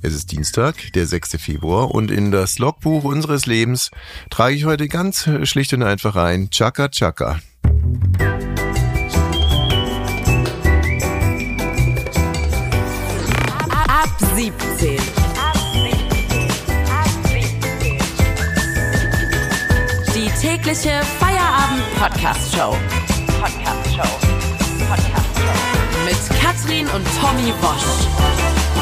Es ist Dienstag, der 6. Februar und in das Logbuch unseres Lebens trage ich heute ganz schlicht und einfach ein Chaka Chaka. Ab 17. Die tägliche Feierabend-Podcast-Show. Podcast-Show. Podcast-Show. Mit Katrin und Tommy Bosch.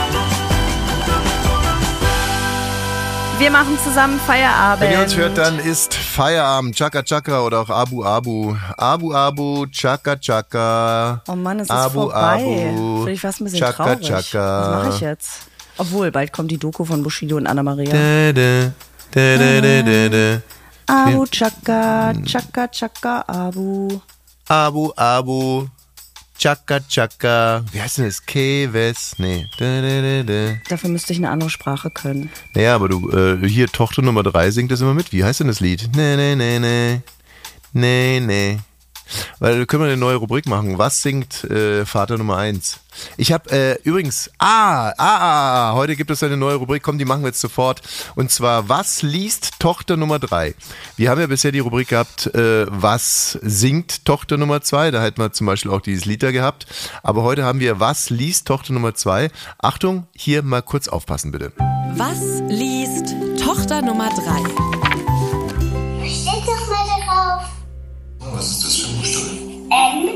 Wir machen zusammen Feierabend. Wenn ihr uns hört, dann ist Feierabend, Chaka Chaka oder auch Abu Abu. Abu Abu, Chaka Chaka. Oh Mann, es ist Abu, vorbei. Abu. Finde ich fast ein bisschen Chaka, traurig. Chaka. Was mache ich jetzt? Obwohl, bald kommt die Doku von Bushido und Anna-Maria. Abu Chaka, Chaka, Chaka, Abu. Abu Abu, Chaka Chaka. Wie heißt denn das? Keves? Nee. Da, da, da, da. Dafür müsste ich eine andere Sprache können. Naja, aber du, äh, hier Tochter Nummer drei singt das immer mit. Wie heißt denn das Lied? Nee, nee, nee, nee. Nee, nee. Weil da können wir eine neue Rubrik machen. Was singt äh, Vater Nummer eins? Ich habe äh, übrigens, ah, ah, ah, ah, heute gibt es eine neue Rubrik, komm, die machen wir jetzt sofort. Und zwar, was liest Tochter Nummer drei? Wir haben ja bisher die Rubrik gehabt, äh, was singt Tochter Nummer zwei? Da hätten wir zum Beispiel auch dieses Lied da gehabt. Aber heute haben wir, was liest Tochter Nummer zwei? Achtung, hier mal kurz aufpassen bitte. Was liest Tochter Nummer 3? Steht doch mal. Was ist das für ein Buchstabe? M,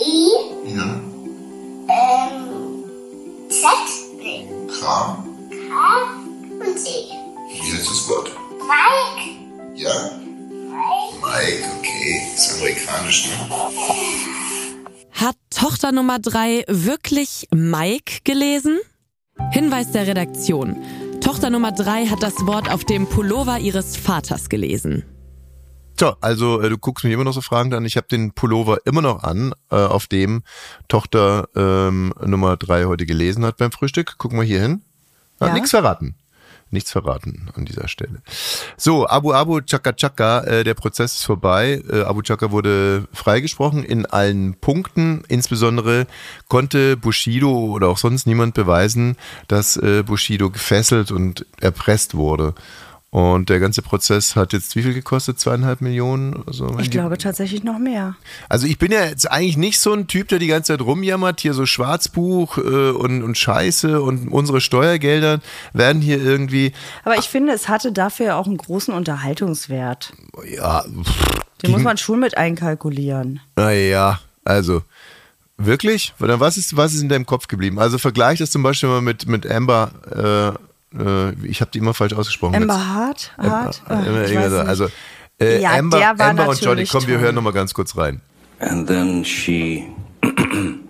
I, Ja. ähm, Z, nee, K. K und C. Wie heißt das Wort? Mike, Ja. Mike, okay. Ist amerikanisch, ne? Hat Tochter Nummer 3 wirklich Mike gelesen? Hinweis der Redaktion. Tochter Nummer 3 hat das Wort auf dem Pullover ihres Vaters gelesen. So, also äh, du guckst mich immer noch so fragend an. Ich habe den Pullover immer noch an, äh, auf dem Tochter ähm, Nummer drei heute gelesen hat beim Frühstück. Gucken wir hier hin. Hat Ja. nichts verraten. Nichts verraten an dieser Stelle. So, Abu Abu Chaka Chaka, äh, der Prozess ist vorbei. Äh, Abu Chaka wurde freigesprochen in allen Punkten. Insbesondere konnte Bushido oder auch sonst niemand beweisen, dass äh, Bushido gefesselt und erpresst wurde. Und der ganze Prozess hat jetzt wie viel gekostet? Zweieinhalb Millionen? so? Ich glaube tatsächlich noch mehr. Also ich bin ja jetzt eigentlich nicht so ein Typ, der die ganze Zeit rumjammert, hier so Schwarzbuch äh, und, und Scheiße und unsere Steuergelder werden hier irgendwie, Aber ich finde, es hatte dafür auch einen großen Unterhaltungswert. ja, Den muss man schon mit einkalkulieren. naja, also wirklich? Oder was ist, was ist in deinem Kopf geblieben? Also vergleich das zum Beispiel mal mit, mit Amber, äh, äh, ich habe die immer falsch ausgesprochen. Amber Hart? Hart? Amber, Ah, ich weiß also äh, Ja, Amber, der war Amber und Johnny, komm, wir hören noch mal ganz kurz rein. and then she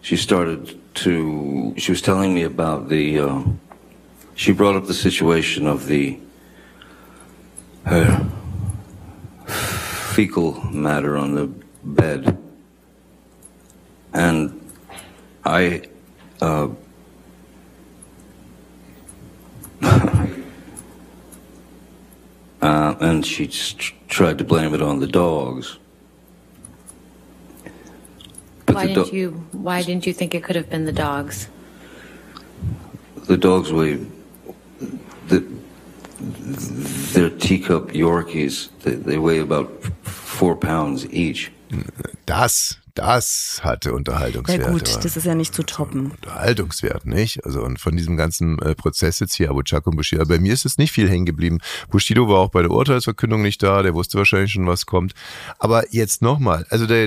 she started to she was telling me about the uh, she brought up the situation of the her fecal matter on the bed and i uh, uh, and she tr- tried to blame it on the dogs But Why didn't do- you? Why didn't you think it could have been the dogs? The dogs weigh the they're teacup Yorkies. They, they weigh about four pounds each. Das, das hatte Ja Unterhaltungswert. gut, aber- das ist ja nicht zu toppen. Unterhaltungswert, nicht? Also und von diesem ganzen äh, Prozess jetzt hier, Abu Chaka und Bushido, bei mir ist jetzt nicht viel hängen geblieben. Bushido war auch bei der Urteilsverkündung nicht da, der wusste wahrscheinlich schon, was kommt. Aber jetzt nochmal, also der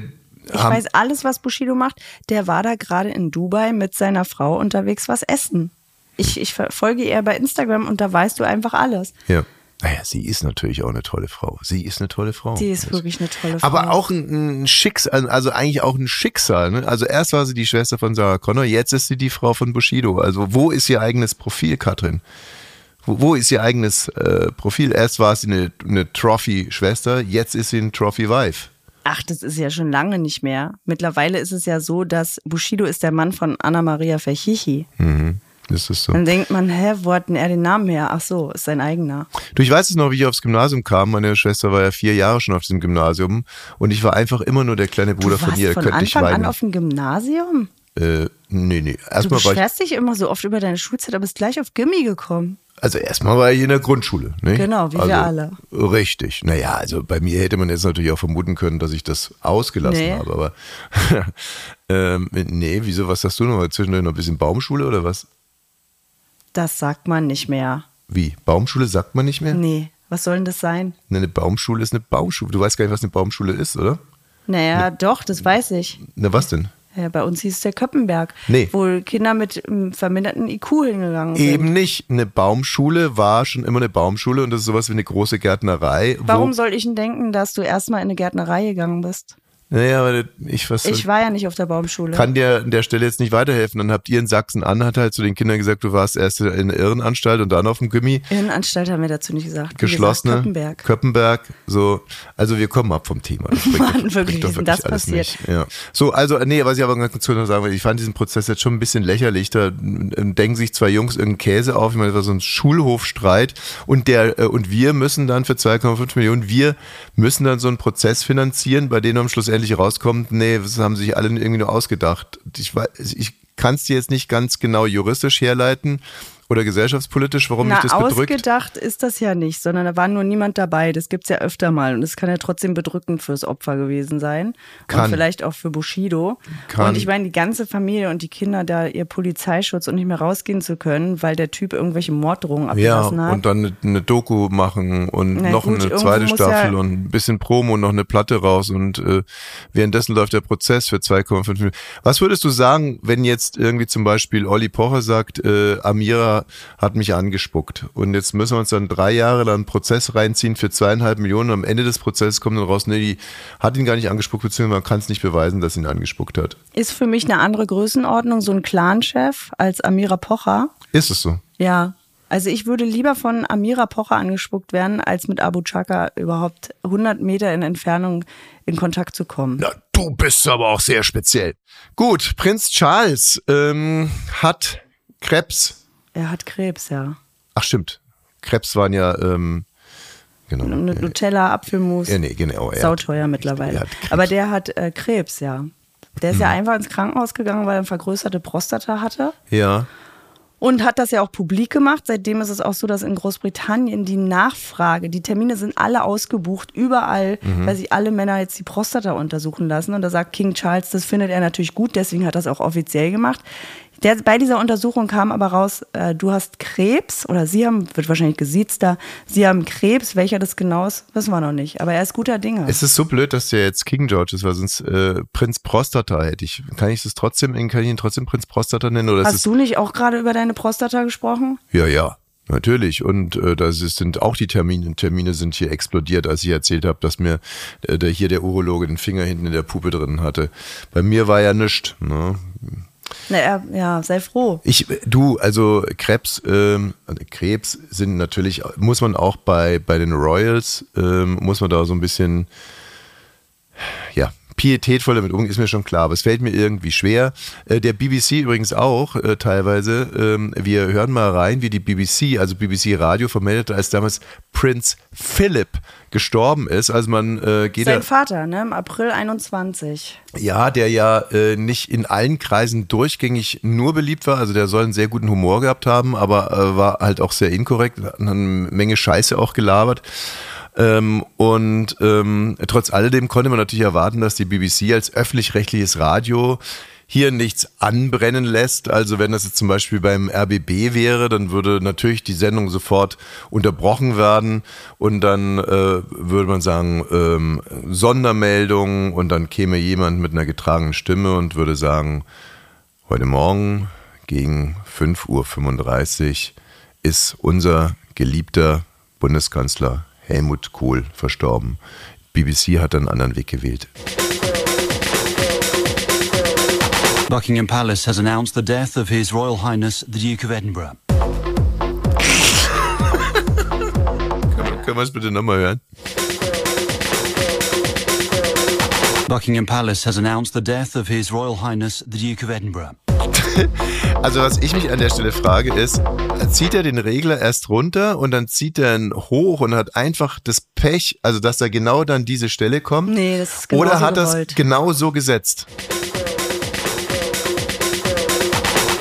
Ich weiß alles, was Bushido macht. Der war da gerade in Dubai mit seiner Frau unterwegs was essen. Ich, ich verfolge ihr bei Instagram und da weißt du einfach alles. ja. Naja, sie ist natürlich auch eine tolle Frau. Sie ist eine tolle Frau. Sie ist wirklich eine tolle Frau. Aber auch ein, ein Schicksal, also eigentlich auch ein Schicksal. Ne? Also erst war sie die Schwester von Sarah Connor, jetzt ist sie die Frau von Bushido. Also wo ist ihr eigenes Profil, Katrin? Wo, wo ist ihr eigenes äh, Profil? Erst war sie eine, eine Trophy-Schwester, jetzt ist sie ein Trophy-Wife. Ach, das ist ja schon lange nicht mehr. Mittlerweile ist es ja so, dass Bushido ist der Mann von Anna Maria Verchichi. Mhm. Ist das so? Dann denkt man, hä, wo hat denn er den Namen her? Ach so, ist sein eigener. Du, ich weiß es noch, wie ich aufs Gymnasium kam. Meine Schwester war ja vier Jahre schon auf diesem Gymnasium und ich war einfach immer nur der kleine Bruder Du von ihr. von Könnte ich Anfang an weinen. auf dem Gymnasium? Äh, nee, nee. Du Erstmal war ich, beschwerst dich immer so oft über deine Schulzeit, aber bist gleich auf Gimmi gekommen. also erstmal war ich in der Grundschule. Ne? Genau, wie wir alle. Richtig. Naja, also bei mir hätte man jetzt natürlich auch vermuten können, dass ich das ausgelassen Nee. habe, aber ähm, nee, wieso, was hast du noch? Zwischendurch noch ein bisschen Baumschule oder was? Das sagt man nicht mehr. Wie? Baumschule sagt man nicht mehr? Nee, was soll denn das sein? Ne, Eine Baumschule ist eine Baumschule. Du weißt gar nicht, was eine Baumschule ist, oder? Naja, doch, das weiß ich. Na, was denn? Ja, bei uns hieß es der Köppenberg, Nee. wo Kinder mit verminderten IQ hingegangen sind. Eben nicht. Eine Baumschule war schon immer eine Baumschule und das ist sowas wie eine große Gärtnerei. Warum soll ich denn denken, dass du erstmal in eine Gärtnerei gegangen bist? Naja, aber ich was Ich war ja nicht auf der Baumschule. kann dir an der Stelle jetzt nicht weiterhelfen. Dann habt ihr in Sachsen-Anhalt halt zu den Kindern gesagt, du warst erst in der Irrenanstalt und dann auf dem Gimmi. Innenanstalt haben wir dazu nicht gesagt. Geschlossene. Gesagt, Köppenberg. Köppenberg, so. Also wir kommen ab vom Thema. Das bringt Mann, wirklich, bringt doch denn das passiert? Nicht. Ja. So, also, nee, was ich aber ganz kurz noch sagen will, ich fand diesen Prozess jetzt schon ein bisschen lächerlich. Da äh, denken sich zwei Jungs irgendeinen Käse auf. Ich meine, das war so ein Schulhofstreit. Und der, äh, und wir müssen dann für 2,5 Millionen, wir müssen dann so einen Prozess finanzieren, bei dem am Schluss endlich rauskommt, nee, das haben sich alle irgendwie nur ausgedacht. Ich, ich kann es dir jetzt nicht ganz genau juristisch herleiten oder gesellschaftspolitisch, warum Na, mich das bedrückt. ausgedacht ist das ja nicht, sondern da war nur niemand dabei. Das gibt's ja öfter mal und es kann ja trotzdem bedrückend fürs Opfer gewesen sein Kann. und vielleicht auch für Bushido. Kann. Und ich meine, die ganze Familie und die Kinder da ihr Polizeischutz und nicht mehr rausgehen zu können, weil der Typ irgendwelche Morddrohungen Ja, abgelassen hat. und dann eine, Doku machen und Na noch gut, eine zweite Staffel ja- und ein bisschen Promo und noch eine Platte raus und äh, währenddessen läuft der Prozess für 2,5 Millionen. Was würdest du sagen, wenn jetzt irgendwie zum Beispiel Olli Pocher sagt, äh, Amira hat mich angespuckt und jetzt müssen wir uns dann drei Jahre lang einen Prozess reinziehen für zweieinhalb Millionen und am Ende des Prozesses kommt dann raus, nee, die hat ihn gar nicht angespuckt, beziehungsweise man kann es nicht beweisen, dass sie ihn angespuckt hat. ist für mich eine andere Größenordnung, so ein Clanchef als Amira Pocher. Ist es so? Ja. Also ich würde lieber von Amira Pocher angespuckt werden, als mit Abu Chaka überhaupt 100 Meter in Entfernung in Kontakt zu kommen. Na, du bist aber auch sehr speziell. Gut, Prinz Charles ähm, hat Krebs. Er hat Krebs, ja. Ach stimmt, Krebs waren ja ähm, genau. Mit Nutella, Apfelmus. Ja, nee, genau. er hat- Sauteuer mittlerweile. er. Aber der hat äh, Krebs, ja. Der ist ja Mhm. einfach ins Krankenhaus gegangen, weil er eine vergrößerte Prostata hatte. Ja, Und hat das ja auch publik gemacht. Seitdem ist es auch so, dass in Großbritannien die Nachfrage, die Termine sind alle ausgebucht, überall, Mhm. weil sich alle Männer jetzt die Prostata untersuchen lassen. Und da sagt King Charles, das findet er natürlich gut, deswegen hat er das auch offiziell gemacht. Der, bei dieser Untersuchung kam aber raus, äh, du hast Krebs oder sie haben, wird wahrscheinlich gesiezt da, sie haben Krebs, welcher das genau ist, wissen wir noch nicht. Aber er ist guter Dinge. es ist so blöd, dass der jetzt King George ist, weil sonst äh, Prinz Prostata hätte ich. Kann ich das trotzdem, kann ich ihn trotzdem Prinz Prostata nennen? Oder Hast du nicht auch gerade über deine Prostata gesprochen? Ja, ja. Natürlich. Und äh, das ist, sind auch die Termine. Termine sind hier explodiert, als ich erzählt habe, dass mir äh, der, hier der Urologe den Finger hinten in der Puppe drin hatte. Bei mir war ja nichts. Ne? Na, er, ja, sei froh. Ich, du, also Krebs, ähm, Krebs sind natürlich, muss man auch bei, bei den Royals, ähm, muss man da so ein bisschen, ja, pietätvoll damit umgehen, ist mir schon klar, aber es fällt mir irgendwie schwer. Äh, der BBC übrigens auch äh, teilweise. Ähm, wir hören mal rein, wie die BBC, also BBC Radio vermeldete, als damals Prinz Philip gestorben ist. Also man äh, geht Sein Vater, ne, im April 21. ja, der ja äh, nicht in allen Kreisen durchgängig nur beliebt war. Also der soll einen sehr guten Humor gehabt haben, aber war halt auch sehr inkorrekt, hat eine Menge Scheiße auch gelabert. Ähm, und ähm, trotz alledem konnte man natürlich erwarten, dass die BBC als öffentlich-rechtliches Radio hier nichts anbrennen lässt. Also wenn das jetzt zum Beispiel beim RBB wäre, dann würde natürlich die Sendung sofort unterbrochen werden und dann äh, würde man sagen, ähm, Sondermeldung und dann käme jemand mit einer getragenen Stimme und würde sagen, heute Morgen gegen 5.35 Uhr ist unser geliebter Bundeskanzler Helmut Kohl verstorben. BBC hat einen anderen Weg gewählt. Buckingham Palace has announced the death of His Royal Highness the Duke of Edinburgh. Können wir es bitte nochmal hören? Buckingham Palace has announced the death of His Royal Highness the Duke of Edinburgh. Also was ich mich an der Stelle frage ist, zieht er den Regler erst runter und dann zieht er ihn hoch und hat einfach das Pech, also dass er genau dann diese Stelle kommt? Nee, das ist genauso Oder hat er es genau so gesetzt?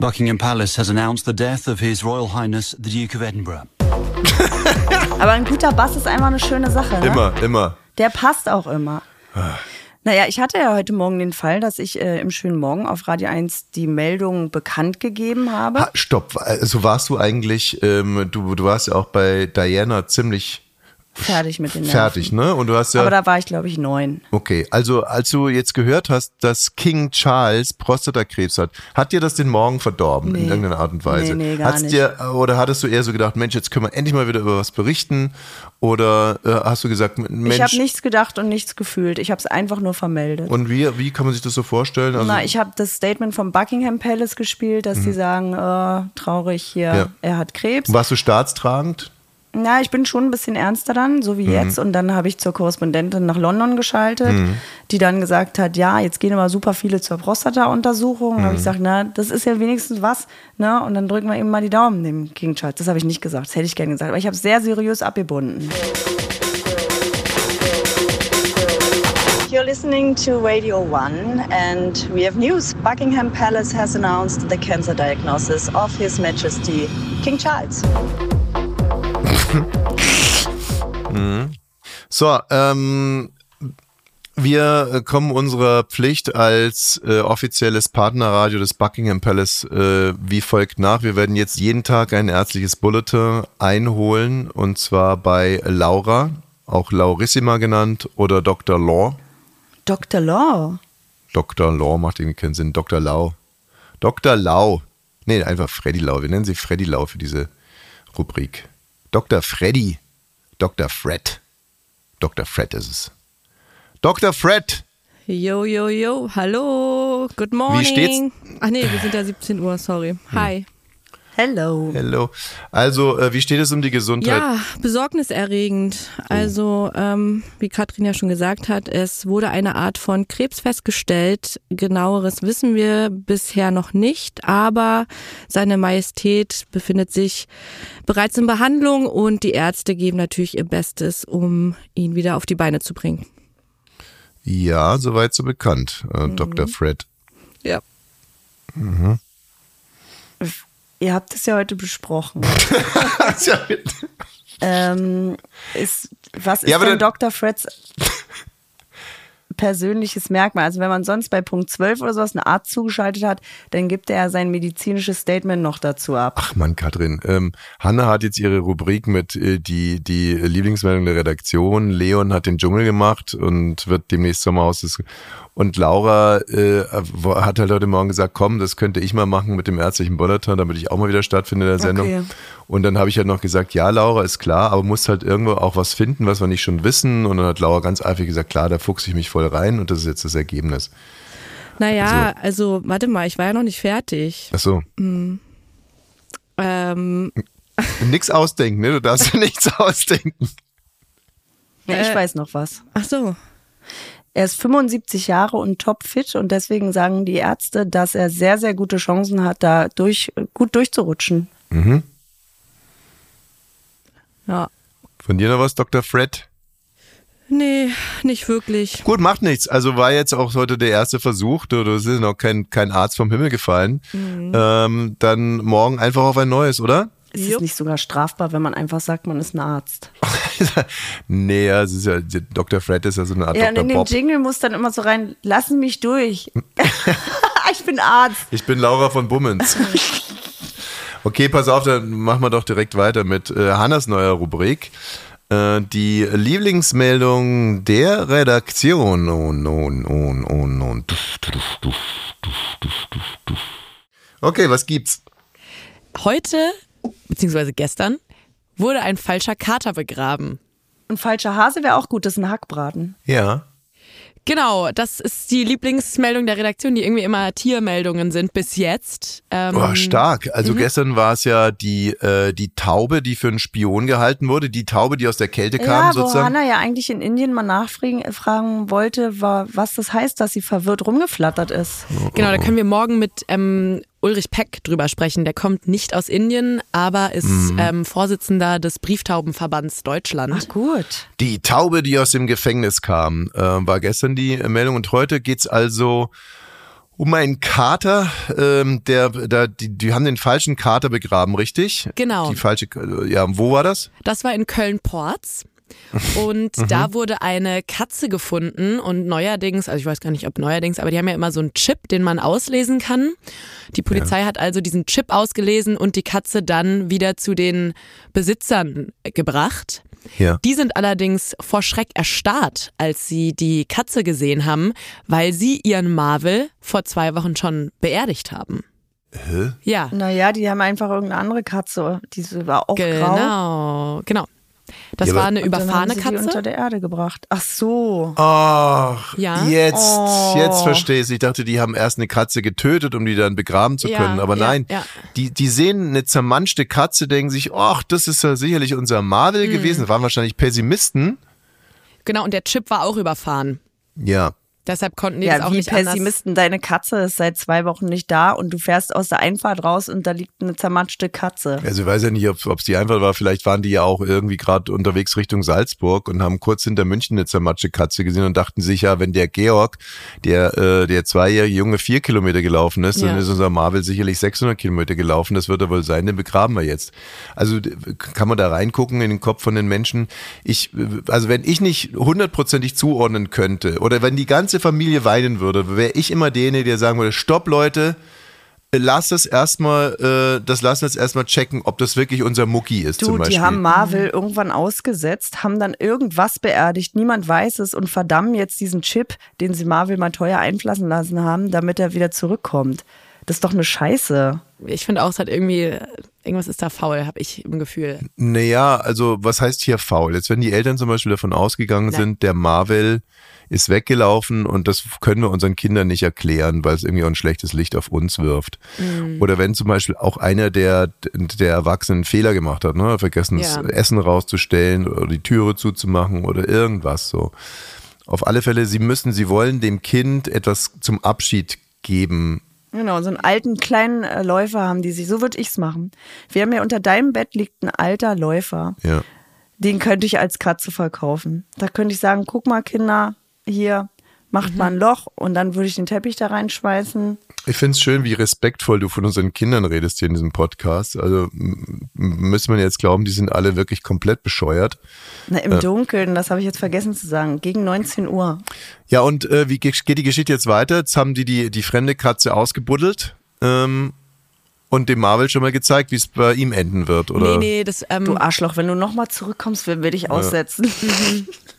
Buckingham Palace has announced the death of His Royal Highness the Duke of Edinburgh. Aber ein guter Bass ist einfach eine schöne Sache. Ne? Immer, immer. Der passt auch immer. Naja, ich hatte ja heute Morgen den Fall, dass ich äh, im schönen Morgen auf Radio 1 die Meldung bekannt gegeben habe. Ha, stopp, also warst du eigentlich, ähm, du, du warst ja auch bei Diana ziemlich fertig mit den Nerven. fertig, ne? Und du hast ja. Aber da war ich, glaube ich, neun. Okay, also als du jetzt gehört hast, dass King Charles Prostatakrebs hat, hat dir das den Morgen verdorben in Nee. irgendeiner Art und Weise? Nee, nee, gar Hat's nicht. Dir, oder hattest du eher so gedacht, Mensch, jetzt können wir endlich mal wieder über was berichten? Oder äh, hast du gesagt, Mensch, Ich habe nichts gedacht und nichts gefühlt. Ich habe es einfach nur vermeldet. und wie, wie kann man sich das so vorstellen? Also, Na, ich habe das Statement vom Buckingham Palace gespielt, dass die sagen, äh, traurig hier, Mhm. Ja. er hat Krebs. warst du staatstragend? Na, ich bin schon ein bisschen ernster dann, so Mhm. wie jetzt. Und dann habe ich zur Korrespondentin nach London geschaltet, Mhm. die dann gesagt hat, ja, jetzt gehen aber super viele zur Prostata-Untersuchung. Da habe ich Mhm. gesagt, na, das ist ja wenigstens was. Ne? Und dann drücken wir eben mal die Daumen dem King Charles. Das habe ich nicht gesagt, das hätte ich gerne gesagt. Aber ich habe es sehr seriös abgebunden. You're listening to Radio 1 and we have news. Buckingham Palace has announced the cancer diagnosis of His Majesty King Charles. So, ähm, wir kommen unserer Pflicht als äh, offizielles Partnerradio des Buckingham Palace äh, wie folgt nach. Wir werden jetzt jeden Tag ein ärztliches Bulletin einholen und zwar bei Laura, auch Laurissima genannt oder Dr. Law. Dr. Law. Dr. Law macht irgendwie keinen Sinn. Dr. Lau. Dr. Lau. Nee, einfach Freddy Lau. Wir nennen sie Freddy Lau für diese Rubrik. Dr. Freddy. Dr. Fred. Dr. Fred ist es. Dr. Fred. Yo, yo, yo, hallo, good morning. steht's? Ach nee, wir sind ja 17 Uhr, sorry. Hi. Hello. Hello. Also, äh, wie steht es um die Gesundheit? Ja, besorgniserregend. Also, ähm, wie Katrin ja schon gesagt hat, es wurde eine Art von Krebs festgestellt. Genaueres wissen wir bisher noch nicht, aber seine Majestät befindet sich bereits in Behandlung und die Ärzte geben natürlich ihr Bestes, um ihn wieder auf die Beine zu bringen. Ja, soweit so bekannt. Äh, Mhm. Dr. Fred. Ja. Ihr habt es ja heute besprochen. ja, ähm, ist, was ist Ja, denn Dr. Freds persönliches Merkmal? Also wenn man sonst bei Punkt 12 oder sowas einen Arzt zugeschaltet hat, dann gibt er sein medizinisches Statement noch dazu ab. Ach Mann, Katrin. Ähm, Hanna hat jetzt ihre Rubrik mit äh, die, die Lieblingsmeldung der Redaktion. Leon hat den Dschungel gemacht und wird demnächst Sommerhaus. des- Und Laura äh, hat halt heute Morgen gesagt, komm, das könnte ich mal machen mit dem ärztlichen Bulletin, damit ich auch mal wieder stattfinde in der Sendung. Okay. Und dann habe ich halt noch gesagt, ja, Laura, ist klar, aber muss halt irgendwo auch was finden, was wir nicht schon wissen. Und dann hat Laura ganz eifrig gesagt, klar, da fuchse ich mich voll rein und das ist jetzt das Ergebnis. Naja, also, warte mal, ich war ja noch nicht fertig. Ach so. Ähm, Nix ausdenken, ne? Du darfst dir nichts ausdenken. Ja, ich Äh. weiß noch was. ach so. Er ist 75 Jahre und topfit und deswegen sagen die Ärzte, dass er sehr, sehr gute Chancen hat, da durch, gut durchzurutschen. Ja. Von dir noch was, Dr. Fred? Nee, nicht wirklich. Gut, macht nichts. Also war jetzt auch heute der erste Versuch. Du, du bist noch kein, kein Arzt vom Himmel gefallen. Ähm, dann morgen einfach auf ein neues, oder? Ist Jupp. es nicht sogar strafbar, wenn man einfach sagt, man ist ein Arzt? nee, ja, es ist ja, Dr. Fred ist ja so eine Art Ja, und Dr. in den Bob. Jingle muss dann immer so rein, lassen mich durch. ich bin Arzt. Ich bin Laura von Bummens. Okay, pass auf, dann machen wir doch direkt weiter mit äh, Hannas neuer Rubrik. Äh, die Lieblingsmeldung der Redaktion. Oh, no, no, no, no. Duff. Okay, was gibt's? Heute, beziehungsweise gestern, wurde ein falscher Kater begraben. Ein falscher Hase wäre auch gut, das ist ein Hackbraten. Ja. Genau, das ist die Lieblingsmeldung der Redaktion, die irgendwie immer Tiermeldungen sind bis jetzt. Ähm, Oh, stark. Also gestern war es ja die, äh, die Taube, die für einen Spion gehalten wurde. Die Taube, die aus der Kälte kam, ja, wo sozusagen. Hanna ja eigentlich in Indien mal nachfragen fragen wollte, war, was das heißt, dass sie verwirrt rumgeflattert ist. Genau, da können wir morgen mit ähm, Ulrich Peck drüber sprechen. Der kommt nicht aus Indien, aber ist Mhm. ähm, Vorsitzender des Brieftaubenverbands Deutschland. Ach gut. Die Taube, die aus dem Gefängnis kam, äh, war gestern die Meldung. Und heute geht's also um einen Kater, ähm, der, da, die, die haben den falschen Kater begraben, richtig? Genau. Die falsche, ja, wo war das? Das war in Köln-Porz. Und da wurde eine Katze gefunden und neuerdings, also ich weiß gar nicht, ob neuerdings, aber die haben ja immer so einen Chip, den man auslesen kann. Die Polizei hat also diesen Chip ausgelesen und die Katze dann wieder zu den Besitzern gebracht. Ja. Die sind allerdings vor Schreck erstarrt, als sie die Katze gesehen haben, weil sie ihren Marvel vor zwei Wochen schon beerdigt haben. Hä? Ja, Naja, die haben einfach irgendeine andere Katze. Die war auch grau. genau, genau. Das Ja, war aber- eine überfahrene sie die unter Katze. der Erde gebracht. Ach so. Ach, Ja. jetzt, Oh. jetzt verstehe ich Ich dachte, die haben erst eine Katze getötet, um die dann begraben zu Ja, können. Aber ja, nein, ja. Die, die sehen eine zermanschte Katze, denken sich, ach, das ist ja sicherlich unser Marvel Mhm. gewesen. Waren wahrscheinlich Pessimisten. Genau, und der Chip war auch überfahren. Ja. Deshalb konnten die das Ja, auch wie nicht anders. Pessimisten, deine Katze ist seit zwei Wochen nicht da und du fährst aus der Einfahrt raus und da liegt eine zermatschte Katze. Also ich weiß ja nicht, ob es die einfach war. Vielleicht waren die ja auch irgendwie gerade unterwegs Richtung Salzburg und haben kurz hinter München eine zermatschte Katze gesehen und dachten sich ja, wenn der Georg, der äh, der zweijährige Junge, vier Kilometer gelaufen ist, dann Ja. ist unser Marvel sicherlich 600 Kilometer gelaufen. Das wird er wohl sein, den begraben wir jetzt. Also kann man da reingucken in den Kopf von den Menschen. Ich, äh, also wenn ich nicht hundertprozentig zuordnen könnte oder wenn die ganze Familie weinen würde, wäre ich immer derjenige, der sagen würde, stopp Leute, lass es erstmal, äh, das lassen wir jetzt erstmal checken, ob das wirklich unser Mucki ist Du, die haben Marvel irgendwann ausgesetzt, haben dann irgendwas beerdigt, niemand weiß es und verdammen jetzt diesen Chip, den sie Marvel mal teuer einflassen lassen haben, damit er wieder zurückkommt. Das ist doch eine Scheiße. ich finde auch, es hat irgendwie, irgendwas ist da faul, habe ich im Gefühl. Naja, also was heißt hier faul? Jetzt, wenn die Eltern zum Beispiel davon ausgegangen Nein. sind, der Marvel ist weggelaufen und das können wir unseren Kindern nicht erklären, weil es irgendwie auch ein schlechtes Licht auf uns wirft. Mhm. Oder wenn zum Beispiel auch einer der, der Erwachsenen einen Fehler gemacht hat, ne? vergessen Ja. das Essen rauszustellen oder die Türe zuzumachen oder irgendwas so. Auf alle Fälle, sie müssen, sie wollen dem Kind etwas zum Abschied geben. Genau, so einen alten kleinen äh, Läufer haben die sich. So würde ich's machen. Wir haben ja unter deinem Bett liegt ein alter Läufer. Ja. Den könnte ich als Katze verkaufen. Da könnte ich sagen, guck mal Kinder, hier macht mal ein Loch und dann würde ich den Teppich da reinschmeißen. Ich finde es schön, wie respektvoll du von unseren Kindern redest hier in diesem Podcast. Also müsste man jetzt glauben, die sind alle wirklich komplett bescheuert. Na, im Dunkeln, das habe ich jetzt vergessen zu sagen, gegen 19 Uhr. Ja, und äh, wie ge- geht die Geschichte jetzt weiter? Jetzt haben die die, die fremde Katze ausgebuddelt ähm, und dem Marvel schon mal gezeigt, wie es bei ihm enden wird, oder? Nee, nee, das, ähm, Du Arschloch, wenn du nochmal zurückkommst, will, will ich aussetzen.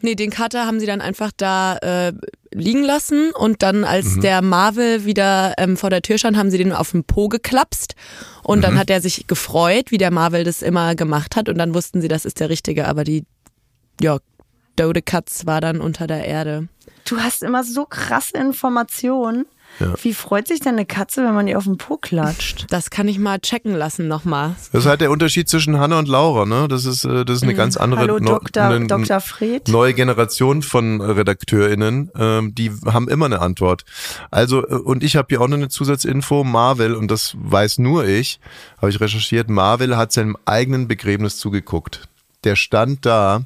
nee, den Cutter haben sie dann einfach da äh, liegen lassen und dann, als der Marvel wieder ähm, vor der Tür stand, haben sie den auf den Po geklapst. Und dann hat er sich gefreut, wie der Marvel das immer gemacht hat. Und dann wussten sie, das ist der Richtige, aber die, ja, Dode Katz war dann unter der Erde. Du hast immer so krasse Informationen. Ja. Wie freut sich denn eine Katze, wenn man ihr auf den Po klatscht? Das kann ich mal checken lassen nochmal. Das ist halt der Unterschied zwischen Hanna und Laura, ne? Das ist, äh, das ist eine ganz andere Hallo Dr. eine- Dr. Fred. neue Generation von RedakteurInnen, ähm, die haben immer eine Antwort. Also, äh, und ich habe hier auch noch eine Zusatzinfo, Marvel, und das weiß nur ich, habe ich recherchiert, Marvel hat seinem eigenen Begräbnis zugeguckt. Der stand da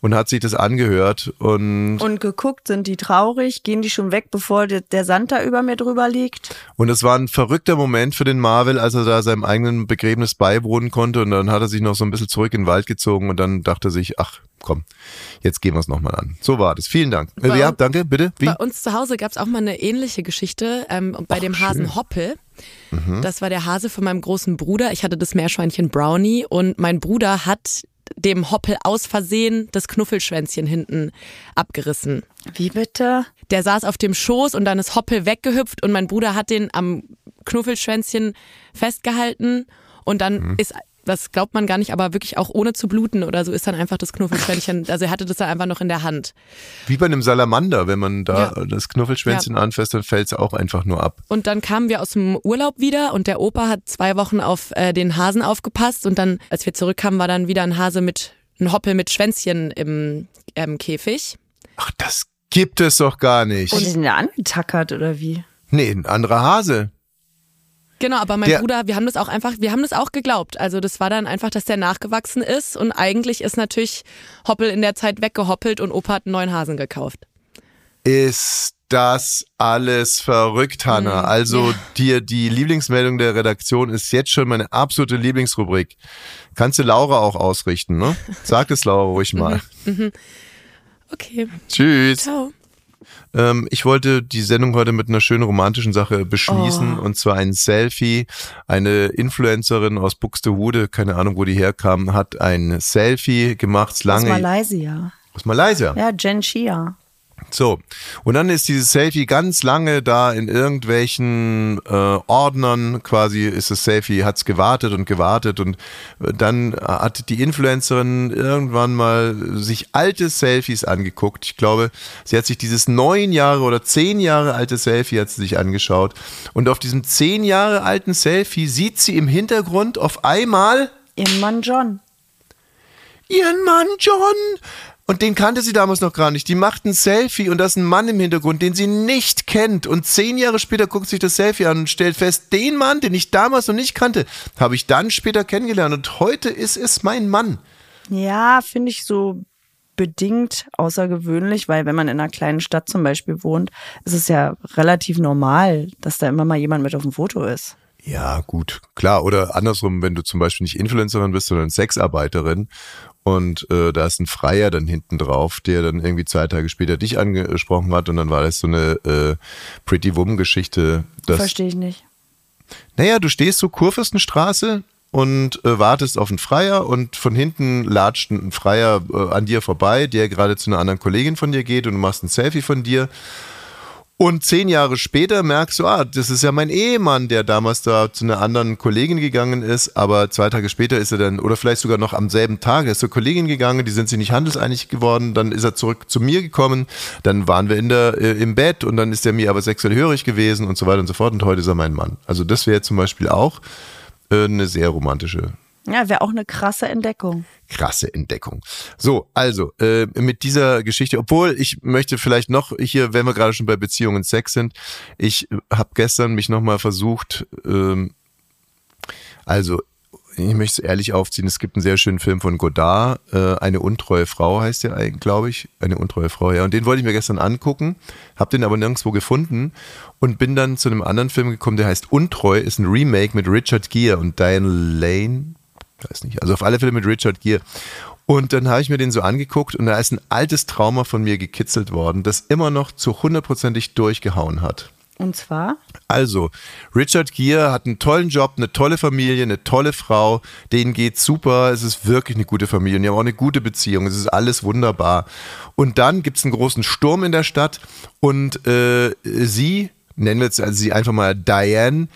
und hat sich das angehört und, Und geguckt, sind die traurig? Gehen die schon weg, bevor der, der Sand da über mir drüber liegt? und es war ein verrückter Moment für den Marvel, als er da seinem eigenen Begräbnis beiwohnen konnte und dann hat er sich noch so ein bisschen zurück in den Wald gezogen und dann dachte er sich, ach komm, jetzt gehen wir es nochmal an. So war das. Vielen Dank. Bei ja, danke, bitte. Wie? Bei uns zu Hause gab es auch mal eine ähnliche Geschichte ähm, bei dem Hasen Hoppel. Das war der Hase von meinem großen Bruder. Ich hatte das Meerschweinchen Brownie und mein Bruder hat dem Hoppel aus Versehen das Knuffelschwänzchen hinten abgerissen. Wie bitte? Der saß auf dem Schoß und dann ist Hoppel weggehüpft und mein Bruder hat den am Knuffelschwänzchen festgehalten und dann ist das glaubt man gar nicht, aber wirklich auch ohne zu bluten oder so ist dann einfach das Knuffelschwänzchen, also er hatte das dann einfach noch in der Hand. Wie bei einem Salamander, wenn man da Ja. das Knuffelschwänzchen anfasst, dann fällt es auch einfach nur ab. Und dann kamen wir aus dem Urlaub wieder und der Opa hat zwei Wochen auf äh, den Hasen aufgepasst und dann, als wir zurückkamen, war dann wieder ein Hase mit, ein Hoppel mit Schwänzchen im ähm, Käfig. Ach, das gibt es doch gar nicht. Und die sind ja angetackert oder wie? nee, ein anderer Hase. Genau, aber mein Der- Bruder, wir haben das auch einfach, wir haben das auch geglaubt. Also das war dann einfach, dass der nachgewachsen ist und eigentlich ist natürlich Hoppel in der Zeit weggehoppelt und Opa hat einen neuen Hasen gekauft. Ist das alles verrückt, Hanna. Also dir die Lieblingsmeldung der Redaktion ist jetzt schon meine absolute Lieblingsrubrik. Kannst du Laura auch ausrichten, ne? Sag es Laura ruhig mal. Okay. Tschüss. Ciao. Ähm, ich wollte die Sendung heute mit einer schönen romantischen Sache beschließen und zwar ein Selfie. Eine Influencerin aus Buxtehude, keine Ahnung, wo die herkam, hat ein Selfie gemacht, Aus lange Malaysia. aus Malaysia. Ja, Jen Shia. So, und dann ist dieses Selfie ganz lange da in irgendwelchen äh, Ordnern, quasi ist das Selfie, hat's gewartet und gewartet und äh, dann hat die Influencerin irgendwann mal sich alte Selfies angeguckt. Ich glaube, sie hat sich dieses neun Jahre oder zehn Jahre alte Selfie hat sie sich angeschaut und auf diesem zehn Jahre alten Selfie sieht sie im Hintergrund auf einmal Ihr Mann John. ihren Mann John. Und den kannte sie damals noch gar nicht. Die macht ein Selfie und da ist ein Mann im Hintergrund, den sie nicht kennt. Und zehn Jahre später guckt sich das Selfie an und stellt fest, den Mann, den ich damals noch nicht kannte, habe ich dann später kennengelernt. Und heute ist es mein Mann. Ja, finde ich so bedingt außergewöhnlich, weil wenn man in einer kleinen Stadt zum Beispiel wohnt, ist es ja relativ normal, dass da immer mal jemand mit auf dem Foto ist. Ja, gut, klar. Oder andersrum, wenn du zum Beispiel nicht Influencerin bist, sondern Sexarbeiterin und äh, da ist ein Freier dann hinten drauf, der dann irgendwie zwei Tage später dich angesprochen hat und dann war das so eine äh, Pretty Woman-Geschichte. Verstehe ich nicht. Naja, du stehst so Kurfürstenstraße und äh, wartest auf einen Freier und von hinten latscht ein Freier äh, an dir vorbei, der gerade zu einer anderen Kollegin von dir geht und du machst ein Selfie von dir. Und zehn Jahre später merkst du, ah, das ist ja mein Ehemann, der damals da zu einer anderen Kollegin gegangen ist, aber zwei Tage später ist er dann, oder vielleicht sogar noch am selben Tag, er ist zur Kollegin gegangen, die sind sich nicht handelseinig geworden, dann ist er zurück zu mir gekommen, dann waren wir in der, äh, im Bett und dann ist er mir aber sexuell hörig gewesen und so weiter und so fort und heute ist er mein Mann. Also das wäre zum Beispiel auch äh, eine sehr romantische Ja, wäre auch eine krasse Entdeckung. krasse Entdeckung. So, also äh, mit dieser Geschichte, obwohl ich möchte vielleicht noch hier, wenn wir gerade schon bei Beziehungen und Sex sind, ich habe gestern mich nochmal versucht, ähm, also ich möchte es ehrlich aufziehen, es gibt einen sehr schönen Film von Godard, äh, eine untreue Frau heißt der eigentlich, glaube ich, eine untreue Frau, ja, und den wollte ich mir gestern angucken, habe den aber nirgendwo gefunden und bin dann zu einem anderen Film gekommen, der heißt Untreu, ist ein Remake mit Richard Gere und Diane Lane, weiß nicht, also auf alle Fälle mit Richard Gere. Und dann habe ich mir den so angeguckt und da ist ein altes Trauma von mir gekitzelt worden, das immer noch zu hundertprozentig durchgehauen hat. Und zwar? Also, Richard Gere hat einen tollen Job, eine tolle Familie, eine tolle Frau, denen geht's super, es ist wirklich eine gute Familie und die haben auch eine gute Beziehung, es ist alles wunderbar. Und dann gibt's einen großen Sturm in der Stadt und äh, sie, nennen wir jetzt also sie einfach mal Diane,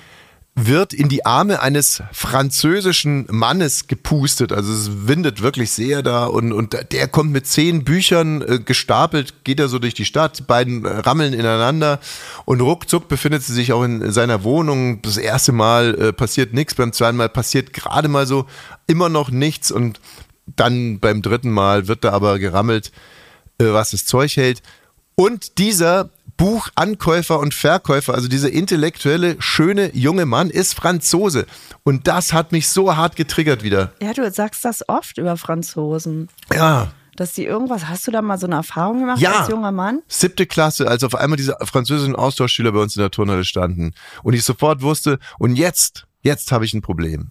wird in die Arme eines französischen Mannes gepustet. Also es windet wirklich sehr da und, und der kommt mit zehn Büchern äh, gestapelt, geht er so durch die Stadt, die beiden äh, rammeln ineinander und ruckzuck befindet sie sich auch in seiner Wohnung. Das erste Mal äh, passiert nichts, beim zweiten Mal passiert gerade mal so immer noch nichts und dann beim dritten Mal wird da aber gerammelt, äh, was das Zeug hält. Und dieser Buchankäufer und Verkäufer, also dieser intellektuelle, schöne junge Mann, ist Franzose. Und das hat mich so hart getriggert wieder. Ja, du sagst das oft über Franzosen. Ja. Dass die irgendwas, hast du da mal so eine Erfahrung gemacht Ja. als junger Mann? Siebte Klasse, als auf einmal diese französischen Austauschschüler bei uns in der Turnhalle standen. Und ich sofort wusste, und jetzt, jetzt habe ich ein Problem.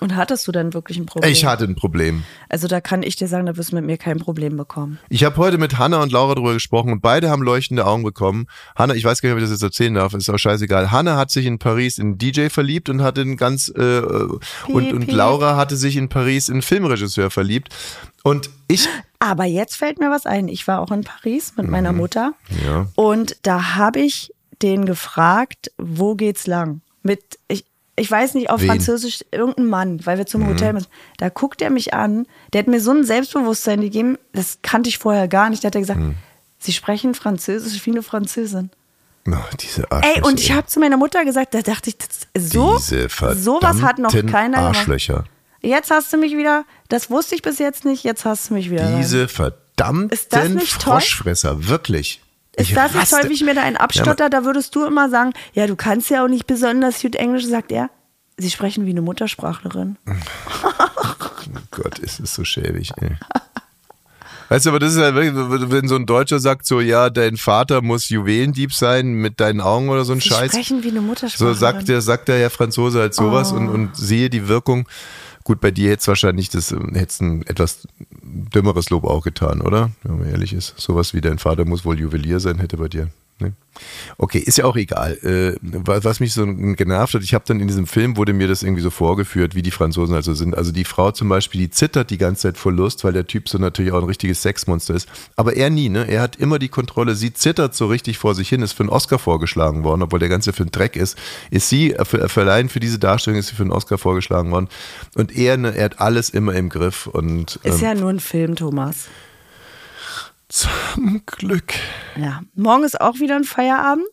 Und hattest du dann wirklich ein Problem? Ich hatte ein Problem. Also da kann ich dir sagen, da wirst du mit mir kein Problem bekommen. Ich habe heute mit Hanna und Laura darüber gesprochen und beide haben leuchtende Augen bekommen. Hanna, ich weiß gar nicht, ob ich das jetzt erzählen darf, ist auch scheißegal. Hanna hat sich in Paris in DJ verliebt und hatte einen ganz äh, und, und piep. Laura hatte sich in Paris in Filmregisseur verliebt. Und ich Aber jetzt fällt mir was ein. Ich war auch in Paris mit meiner Mutter Mhm. Ja. und da habe ich den gefragt, wo geht's lang? Mit ich ich weiß nicht, auf Wen? Französisch irgendein Mann, weil wir zum Hotel müssen. Da guckt er mich an, der hat mir so ein Selbstbewusstsein gegeben, das kannte ich vorher gar nicht. Da hat er gesagt, Mhm. Sie sprechen Französisch wie eine Französin. oh, diese Arschlöcher. Ey, und ich habe zu meiner Mutter gesagt, da dachte ich, so, sowas hat noch keiner gemacht. Arschlöcher. Jetzt hast du mich wieder, das wusste ich bis jetzt nicht, jetzt hast du mich wieder. Diese verdammten? Froschfresser, wirklich. Ist Ich das wie ich mir da einen abstotter? da würdest du immer sagen, ja, du kannst ja auch nicht besonders gut Englisch, sagt er. Sie sprechen wie eine Muttersprachlerin. Oh Gott, ist es so schäbig, ey. Weißt du, aber das ist halt wirklich, wenn so ein Deutscher sagt so, ja, dein Vater muss Juwelendieb sein mit deinen Augen oder so ein Sie Scheiß. sprechen wie eine So Muttersprache. sagt der, sagt der Herr Franzose halt sowas Oh. und, und sehe die Wirkung. Gut, bei dir hätte es wahrscheinlich das, ähm, hätt's ein etwas dümmeres Lob auch getan, oder? Wenn man ehrlich ist. Sowas wie dein Vater muss wohl Juwelier sein, hätte bei dir. Ne? Okay, ist ja auch egal. Äh, was mich so genervt hat, ich habe dann in diesem Film, wurde mir das irgendwie so vorgeführt, wie die Franzosen also sind. Also die Frau zum Beispiel, die zittert die ganze Zeit vor Lust, weil der Typ so natürlich auch ein richtiges Sexmonster ist. Aber er nie, ne? Er hat immer die Kontrolle. Sie zittert so richtig vor sich hin, ist für einen Oscar vorgeschlagen worden, obwohl der ganze Film Dreck ist. Ist sie, äh, für, für allein für diese Darstellung ist sie für einen Oscar vorgeschlagen worden. Und er, ne, er hat alles immer im Griff. Und Ist ähm, ja nur ein Film, Thomas. Zum Glück. Ja. Morgen ist auch wieder ein Feierabend.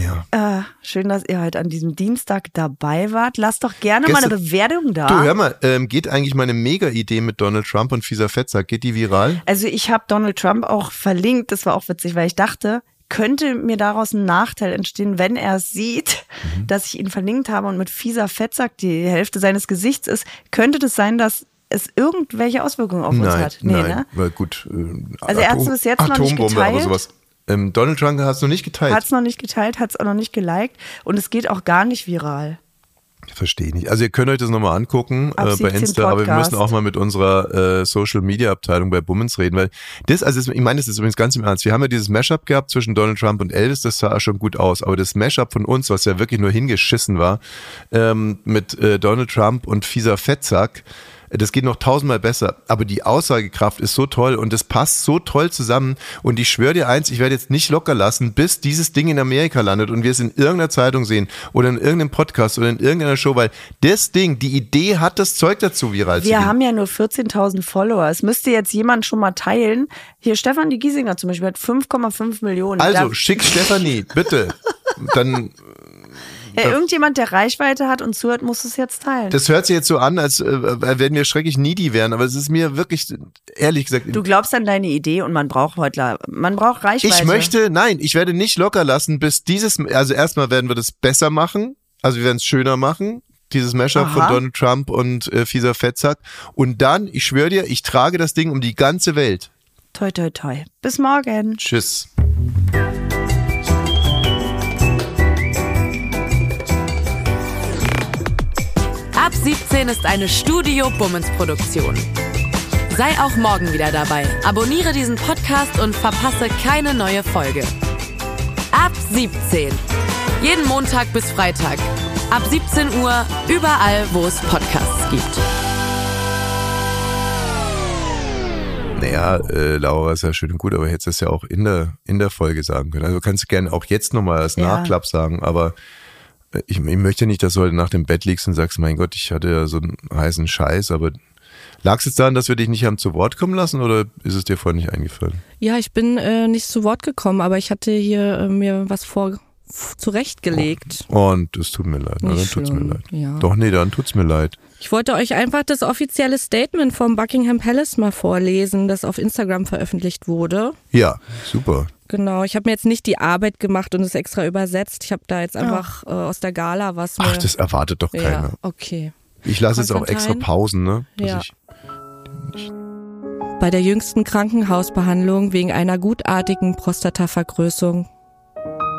Ja. Äh, schön, dass ihr heute an diesem Dienstag dabei wart. Lasst doch gerne mal Gestern- eine Bewertung da. Du, hör mal, ähm, geht eigentlich meine Mega-Idee mit Donald Trump und fieser Fettsack, geht die viral? Also ich habe Donald Trump auch verlinkt. Das war auch witzig, weil ich dachte, könnte mir daraus ein Nachteil entstehen, wenn er sieht, Mhm. dass ich ihn verlinkt habe und mit fieser Fettsack die Hälfte seines Gesichts ist. Könnte das sein, dass es irgendwelche Auswirkungen auf uns nein, hat? Nee, nein, ne? weil gut. Äh, Also er hat's bis jetzt noch nicht Atombombe, aber geteilt. sowas. Ähm, Donald Trump hat es noch nicht geteilt. Hat es noch nicht geteilt, hat es auch noch nicht geliked und es geht auch gar nicht viral. Verstehe nicht. Also ihr könnt euch das nochmal angucken äh, bei 17 Insta, aber wir müssen auch mal mit unserer äh, Social Media Abteilung bei Bummens reden, weil das, also das, ich meine, das ist übrigens ganz im Ernst. Wir haben ja dieses Mashup gehabt zwischen Donald Trump und Elvis, das sah schon gut aus, aber das Mashup von uns, was ja wirklich nur hingeschissen war, ähm, mit äh, Donald Trump und fieser Fettsack, das geht noch tausendmal besser, aber die Aussagekraft ist so toll und das passt so toll zusammen und ich schwöre dir eins, ich werde jetzt nicht locker lassen, bis dieses Ding in Amerika landet und wir es in irgendeiner Zeitung sehen oder in irgendeinem Podcast oder in irgendeiner Show, weil das Ding, die Idee hat das Zeug dazu, viral Wir haben ja nur 14.000 Follower. Es müsste jetzt jemand schon mal teilen. Hier Stefan die Giesinger zum Beispiel hat 5,5 Millionen. Also, schick Stefanie, bitte. Dann, ja, irgendjemand, der Reichweite hat und zuhört, muss es jetzt teilen. das hört sich jetzt so an, als äh, wenn wir schrecklich needy wären, aber es ist mir wirklich, ehrlich gesagt, du glaubst an deine Idee und man braucht heute, man braucht Reichweite. Ich möchte, nein, ich werde nicht locker lassen, bis dieses, also erstmal werden wir das besser machen, also wir werden es schöner machen, dieses Mashup Aha. von Donald Trump und äh, fieser Fettsack. Und dann, ich schwöre dir, ich trage das Ding um die ganze Welt. Toi, toi, toi. Bis morgen. Tschüss. Ab 17 ist eine Studio Bummens Produktion. Sei auch morgen wieder dabei. Abonniere diesen Podcast und verpasse keine neue Folge. Ab 17. Jeden Montag bis Freitag. Ab 17 Uhr überall, wo es Podcasts gibt. Naja, äh, Laura ist ja schön und gut, aber hättest du es ja auch in der, in der Folge sagen können. Also kannst du gerne auch jetzt nochmal als Ja. Nachklapp sagen, aber ich, ich möchte nicht, dass du heute nach dem Bett liegst und sagst, mein Gott, ich hatte ja so einen heißen Scheiß, aber lag es jetzt daran, dass wir dich nicht haben zu Wort kommen lassen oder ist es dir vorhin nicht eingefallen? Ja, ich bin äh, nicht zu Wort gekommen, aber ich hatte hier äh, mir was vor zurechtgelegt. Und es tut mir leid, na, dann tut's mir schlimm, leid. ja. Doch, nee, dann tut's mir leid. Ich wollte euch einfach das offizielle Statement vom Buckingham Palace mal vorlesen, das auf Instagram veröffentlicht wurde. Ja, super. Genau, ich habe mir jetzt nicht die Arbeit gemacht und es extra übersetzt. Ich habe da jetzt einfach äh, aus der Gala was mir. Ach, das erwartet doch keiner. ja, okay. Ich lasse jetzt auch extra? Pausen, ne? Ja. Bei der jüngsten Krankenhausbehandlung wegen einer gutartigen Prostatavergrößerung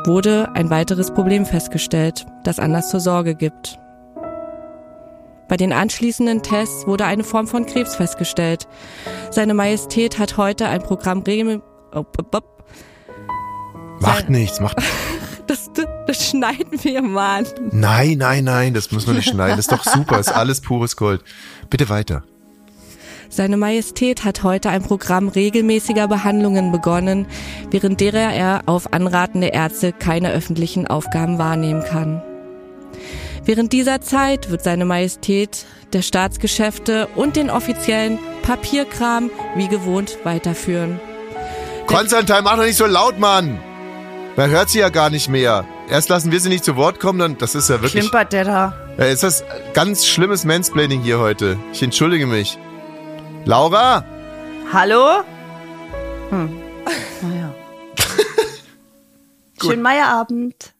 wurde ein weiteres Problem festgestellt, das Anlass zur Sorge gibt. Bei den anschließenden Tests wurde eine Form von Krebs festgestellt. Seine Majestät hat heute ein Programm regel... Macht nichts, macht. Das, das, das schneiden wir, Mann. Nein, nein, nein, das muss man nicht schneiden. Das ist doch super, ist alles pures Gold. Bitte weiter. Seine Majestät hat heute ein Programm regelmäßiger Behandlungen begonnen, während derer er auf Anraten der Ärzte keine öffentlichen Aufgaben wahrnehmen kann. Während dieser Zeit wird seine Majestät der Staatsgeschäfte und den offiziellen Papierkram wie gewohnt weiterführen. Konstantin, mach doch nicht so laut, Mann! Man hört sie ja gar nicht mehr. Erst lassen wir sie nicht zu Wort kommen, dann, das ist ja wirklich. Klimpert der da? Ja, ist das ganz schlimmes Mansplaining hier heute. Ich entschuldige mich. Laura? Hallo? Hm. Naja. Schönen Meierabend.